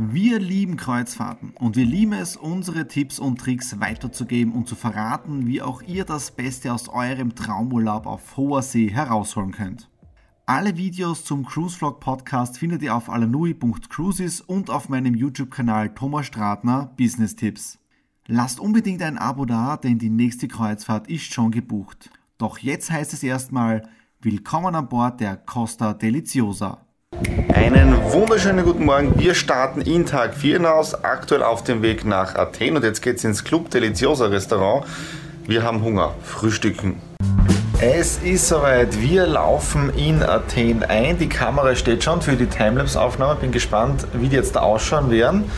Wir lieben Kreuzfahrten und wir lieben es, unsere Tipps und Tricks weiterzugeben und zu verraten, wie auch ihr das Beste aus eurem Traumurlaub auf hoher See herausholen könnt. Alle Videos zum Cruise Vlog Podcast findet ihr auf alanui.cruises und auf meinem YouTube-Kanal Thomas Stratner Business Tipps. Lasst unbedingt ein Abo da, denn die nächste Kreuzfahrt ist schon gebucht. Doch jetzt heißt es erstmal Willkommen an Bord der Costa Deliciosa. Einen wunderschönen guten Morgen. Wir starten in Tag 4 hinaus, aktuell auf dem Weg nach Athen und jetzt geht es ins Club Deliciosa Restaurant. Wir haben Hunger, frühstücken. Es ist soweit, wir laufen in Athen ein. Die Kamera steht schon für die Timelapse-Aufnahme. Bin gespannt, wie die jetzt da ausschauen werden.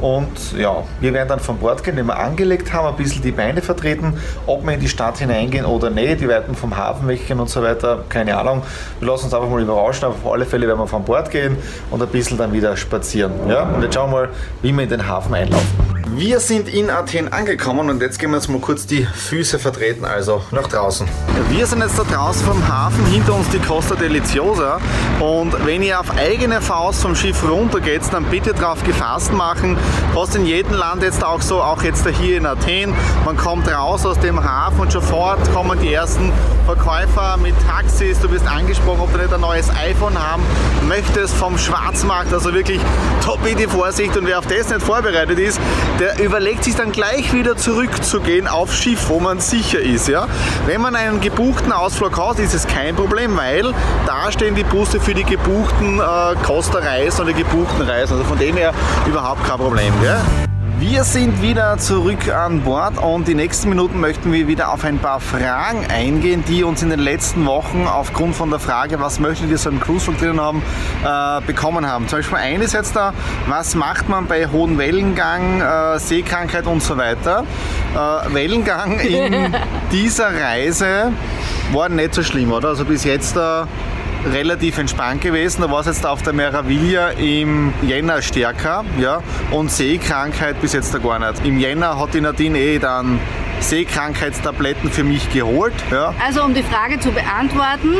Und ja, wir werden dann von Bord gehen, wenn wir angelegt haben, ein bisschen die Beine vertreten, ob wir in die Stadt hineingehen oder nicht, die Weiten vom Hafen weggehen und so weiter, keine Ahnung. Wir lassen uns einfach mal überraschen, aber auf alle Fälle werden wir von Bord gehen und ein bisschen dann wieder spazieren. Ja? Und jetzt schauen wir mal, wie wir in den Hafen einlaufen. Wir sind in Athen angekommen und jetzt gehen wir uns mal kurz die Füße vertreten, also nach draußen. Wir sind jetzt da draußen vom Hafen, hinter uns die Costa Deliciosa und wenn ihr auf eigene Faust vom Schiff runter geht, dann bitte drauf gefasst machen. Fast in jedem Land jetzt auch so, auch jetzt hier in Athen. Man kommt raus aus dem Hafen und sofort kommen die ersten Verkäufer mit Taxis. Du wirst angesprochen, ob du nicht ein neues iPhone haben möchtest vom Schwarzmarkt. Also wirklich top die Vorsicht und wer auf das nicht vorbereitet ist, der überlegt sich dann gleich wieder zurückzugehen aufs Schiff, wo man sicher ist. Ja? Wenn man einen gebuchten Ausflug hat, ist es kein Problem, weil da stehen die Busse für die gebuchten äh, Costa-Reisen oder gebuchten Reisen. Also von dem her überhaupt kein Problem. Gell? Wir sind wieder zurück an Bord und die nächsten Minuten möchten wir wieder auf ein paar Fragen eingehen, die uns in den letzten Wochen aufgrund von der Frage, was möchtet ihr so im Cruise drinnen haben, äh, bekommen haben. Zum Beispiel eines jetzt da, was macht man bei hohen Wellengang, äh, Seekrankheit und so weiter. Äh, Wellengang in dieser Reise war nicht so schlimm, oder? Also bis jetzt da äh, relativ entspannt gewesen. Da war es jetzt auf der Meraviglia im Jänner stärker ja, und Seekrankheit bis jetzt da gar nicht. Im Jänner hat die Nadine eh dann Seekrankheitstabletten für mich geholt. Ja. Also um die Frage zu beantworten,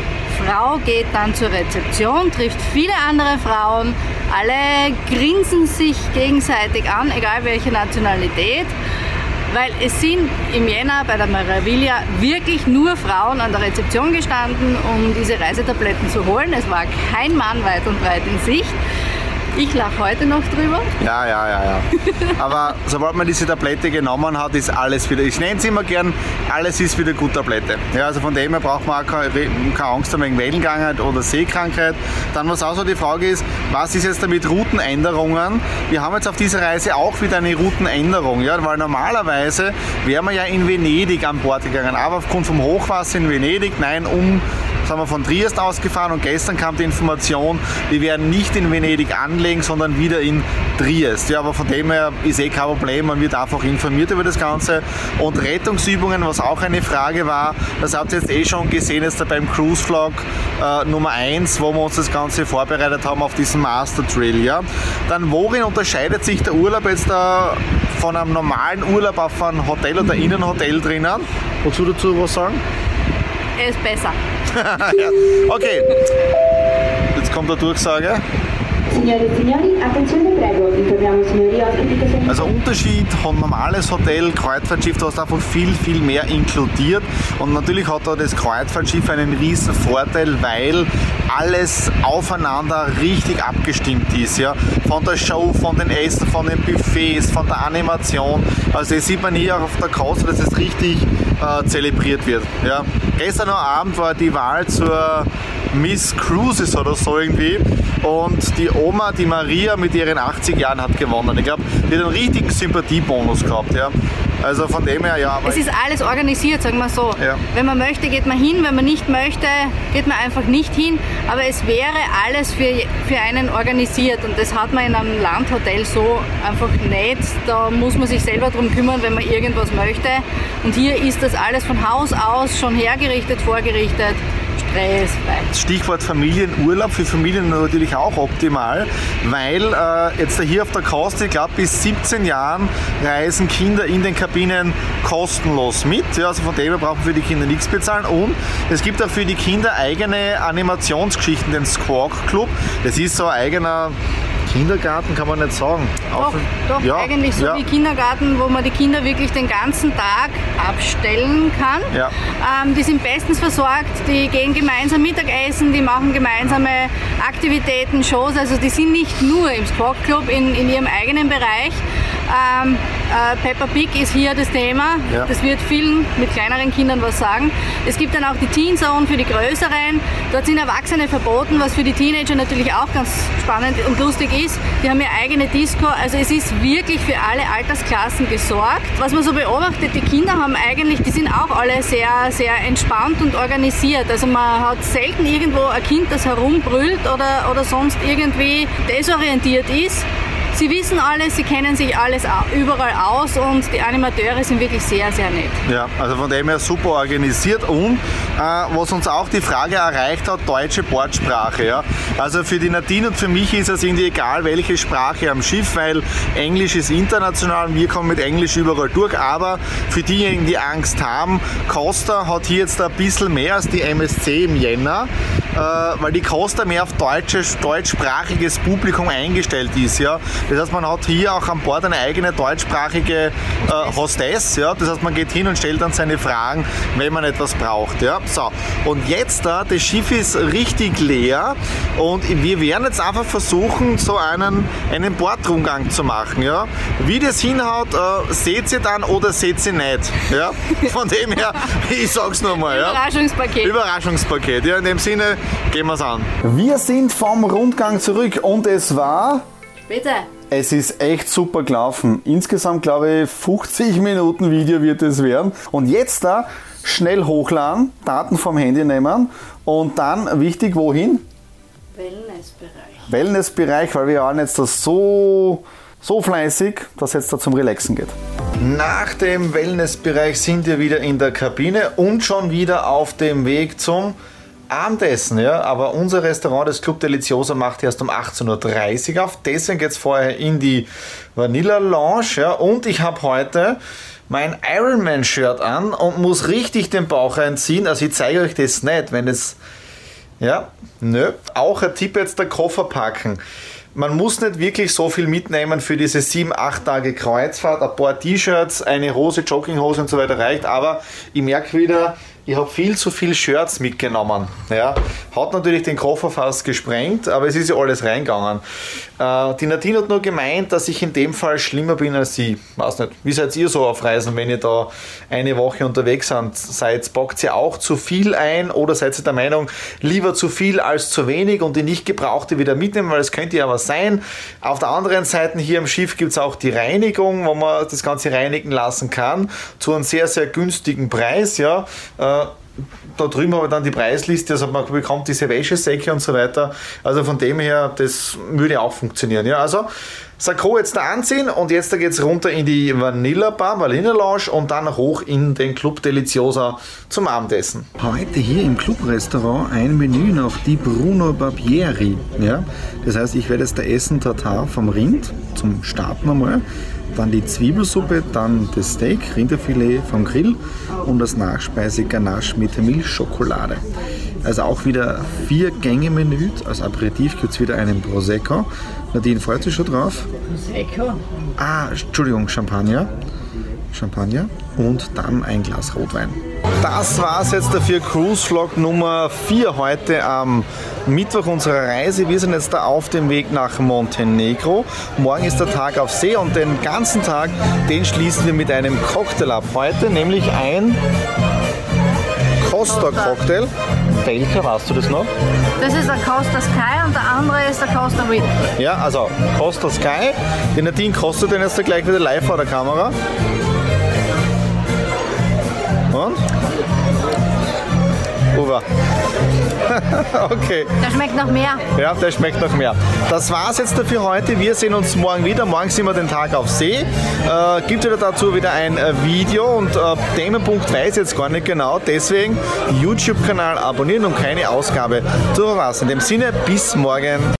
Frau geht dann zur Rezeption, trifft viele andere Frauen, alle grinsen sich gegenseitig an, egal welche Nationalität weil es sind im Jänner bei der Meraviglia wirklich nur Frauen an der Rezeption gestanden, um diese Reisetabletten zu holen. Es war kein Mann weit und breit in Sicht. Ich lache heute noch drüber. Ja, ja, ja, ja. Aber sobald man diese Tablette genommen hat, ist alles wieder, ich nenne es immer gern, alles ist wieder gut Tablette. Ja, also von dem her braucht man auch keine, keine Angst haben wegen Wellenkrankheit oder Seekrankheit. Dann was auch so die Frage ist, was ist jetzt damit Routenänderungen? Wir haben jetzt auf dieser Reise auch wieder eine Routenänderung, ja, weil normalerweise wären wir ja in Venedig an Bord gegangen, aber aufgrund vom Hochwasser in Venedig, nein, um sind wir von Triest ausgefahren und gestern kam die Information, wir werden nicht in Venedig anlegen, sondern wieder in Triest. Ja, aber von dem her ist eh kein Problem, man wird einfach informiert über das Ganze. Und Rettungsübungen, was auch eine Frage war, das habt ihr jetzt eh schon gesehen, jetzt beim Cruise Vlog äh, Nummer 1, wo wir uns das Ganze vorbereitet haben auf diesen Master Drill. Ja. Dann worin unterscheidet sich der Urlaub jetzt da von einem normalen Urlaub auf ein Hotel oder Innenhotel drinnen? Wozu dazu was sagen? Er ist besser. Okay, jetzt kommt der Durchsage. Also Unterschied von normales Hotel, Kreuzfahrtschiff, du hast einfach viel, viel mehr inkludiert und natürlich hat da das Kreuzfahrtschiff einen riesen Vorteil, weil alles aufeinander richtig abgestimmt ist. Ja? Von der Show, von den Essen, von den Buffets, von der Animation. Also das sieht man hier auch auf der Costa, dass es richtig äh, zelebriert wird. Ja? Gestern Abend war die Wahl zur Miss Cruises oder so irgendwie und die Oma, die Maria mit ihren 80 Jahren hat gewonnen. Ich glaube, die hat einen richtigen Sympathiebonus gehabt. Ja? Also von dem her, ja. Aber Es ist alles organisiert, sagen wir so. Ja. Wenn man möchte, geht man hin, wenn man nicht möchte, geht man einfach nicht hin. Aber es wäre alles für, für einen organisiert und das hat man in einem Landhotel so einfach nicht. Da muss man sich selber darum kümmern, wenn man irgendwas möchte. Und hier ist das alles von Haus aus schon hergerichtet, vorgerichtet, stressfrei. Stichwort Familienurlaub, für Familien natürlich auch optimal, weil äh, jetzt hier auf der Costa, ich glaube bis 17 Jahren reisen Kinder in den Kabinen kostenlos mit. Ja, also von dem her brauchen wir für die Kinder nichts bezahlen. Und es gibt auch für die Kinder eigene Animationsgeschichten, den Squawk Club. Das ist so ein eigener Kindergarten kann man nicht sagen. Doch, Auf- doch ja, eigentlich so ja. wie Kindergarten, wo man die Kinder wirklich den ganzen Tag abstellen kann. Ja. Ähm, die sind bestens versorgt, die gehen gemeinsam Mittagessen, die machen gemeinsame Aktivitäten, Shows. Also die sind nicht nur im Squawk Club in, in ihrem eigenen Bereich. Ähm, äh, Peppa Pig ist hier das Thema. Ja. Das wird vielen mit kleineren Kindern was sagen. Es gibt dann auch die Teen Zone für die Größeren. Dort sind Erwachsene verboten, was für die Teenager natürlich auch ganz spannend und lustig ist. Die haben ihre eigene Disco. Also es ist wirklich für alle Altersklassen gesorgt. Was man so beobachtet, die Kinder haben eigentlich, die sind auch alle sehr, sehr entspannt und organisiert. Also man hat selten irgendwo ein Kind, das herumbrüllt oder, oder sonst irgendwie desorientiert ist. Sie wissen alles, sie kennen sich alles überall aus und die Animateure sind wirklich sehr, sehr nett. Ja, also von dem her super organisiert und äh, was uns auch die Frage erreicht hat, deutsche Bordsprache. Ja? Also für die Nadine und für mich ist es irgendwie egal, welche Sprache am Schiff, weil Englisch ist international und wir kommen mit Englisch überall durch, aber für diejenigen, die Angst haben, Costa hat hier jetzt ein bisschen mehr als die MSC im Jänner, äh, weil die Costa mehr auf deutsches, deutschsprachiges Publikum eingestellt ist. Ja? Das heißt, man hat hier auch an Bord eine eigene deutschsprachige äh, Hostess. Ja? Das heißt, man geht hin und stellt dann seine Fragen, wenn man etwas braucht. Ja? So. Und jetzt da, das Schiff ist richtig leer und wir werden jetzt einfach versuchen, so einen, einen Bordrundgang zu machen. Ja? Wie das hinhaut, äh, seht ihr dann oder seht ihr nicht. Ja? Von dem her, ich sag's nur mal. Ja? Überraschungspaket. Überraschungspaket. Ja, in dem Sinne, gehen wir's an. Wir sind vom Rundgang zurück und es war. Bitte. Es ist echt super gelaufen. Insgesamt glaube ich 50 Minuten Video wird es werden. Und jetzt da schnell hochladen, Daten vom Handy nehmen und dann wichtig wohin? Wellnessbereich. Wellnessbereich, weil wir waren jetzt da so, so fleißig, dass jetzt da zum Relaxen geht. Nach dem Wellnessbereich sind wir wieder in der Kabine und schon wieder auf dem Weg zum Abendessen. Ja? Aber unser Restaurant, das Club Deliciosa, macht erst um 18.30 Uhr auf. Deswegen geht es vorher in die Vanilla Lounge. Ja? Und ich habe heute mein Ironman-Shirt an und muss richtig den Bauch einziehen. Also ich zeige euch das nicht, wenn es ja, nö. Auch ein Tipp jetzt der Koffer packen. Man muss nicht wirklich so viel mitnehmen für diese 7, 8 Tage Kreuzfahrt. Ein paar T-Shirts, eine Hose, Jogginghose und so weiter reicht. Aber ich merke wieder, ich habe viel zu viel Shirts mitgenommen. Ja, hat natürlich den Koffer fast gesprengt, aber es ist ja alles reingegangen. Äh, die Nadine hat nur gemeint, dass ich in dem Fall schlimmer bin als sie. Weiß nicht, wie seid ihr so auf Reisen, wenn ihr da eine Woche unterwegs seid? bockt ihr auch zu viel ein oder seid ihr der Meinung, lieber zu viel als zu wenig und die nicht gebrauchte wieder mitnehmen, weil es könnte ja was sein. Auf der anderen Seite hier am Schiff gibt es auch die Reinigung, wo man das Ganze reinigen lassen kann, zu einem sehr, sehr günstigen Preis. Ja. Äh, da drüben haben wir dann die Preisliste, also man bekommt diese Wäschesäcke und so weiter. Also von dem her, das würde auch funktionieren. Ja, also Sakko jetzt da anziehen und jetzt geht es runter in die Vanilla Bar, Vanilla Lounge und dann hoch in den Club Deliciosa zum Abendessen. Heute hier im Clubrestaurant ein Menü nach die Bruno Barbieri. Ja? Das heißt, ich werde jetzt da essen Tartar vom Rind zum Starten einmal. Dann die Zwiebelsuppe, dann das Steak, Rinderfilet vom Grill und das Nachspeise Ganache mit Milchschokolade. Also auch wieder vier Gänge Menü. Als Aperitif gibt es wieder einen Prosecco. Nadine freut sich schon drauf. Prosecco? Ah, Entschuldigung, Champagner. Champagner und dann ein Glas Rotwein. Das war's jetzt für Cruise Vlog Nummer 4 heute am Mittwoch unserer Reise. Wir sind jetzt da auf dem Weg nach Montenegro. Morgen ist der Tag auf See und den ganzen Tag, den schließen wir mit einem Cocktail ab. Heute nämlich ein Costa Cocktail. Welcher, weißt du das noch? Das ist der Costa Sky und der andere ist der Costa Wind. Ja, also Costa Sky. Den Nadine kostet den jetzt gleich wieder live vor der Kamera. Und? Uwe. okay. Der schmeckt nach mehr. Ja, der schmeckt noch mehr. Das war's jetzt für heute. Wir sehen uns morgen wieder. Morgen sind wir den Tag auf See. Äh, gibt wieder dazu wieder ein äh, Video und äh, Themenpunkt weiß ich jetzt gar nicht genau. Deswegen YouTube-Kanal abonnieren und keine Ausgabe zu verpassen. In dem Sinne, bis morgen.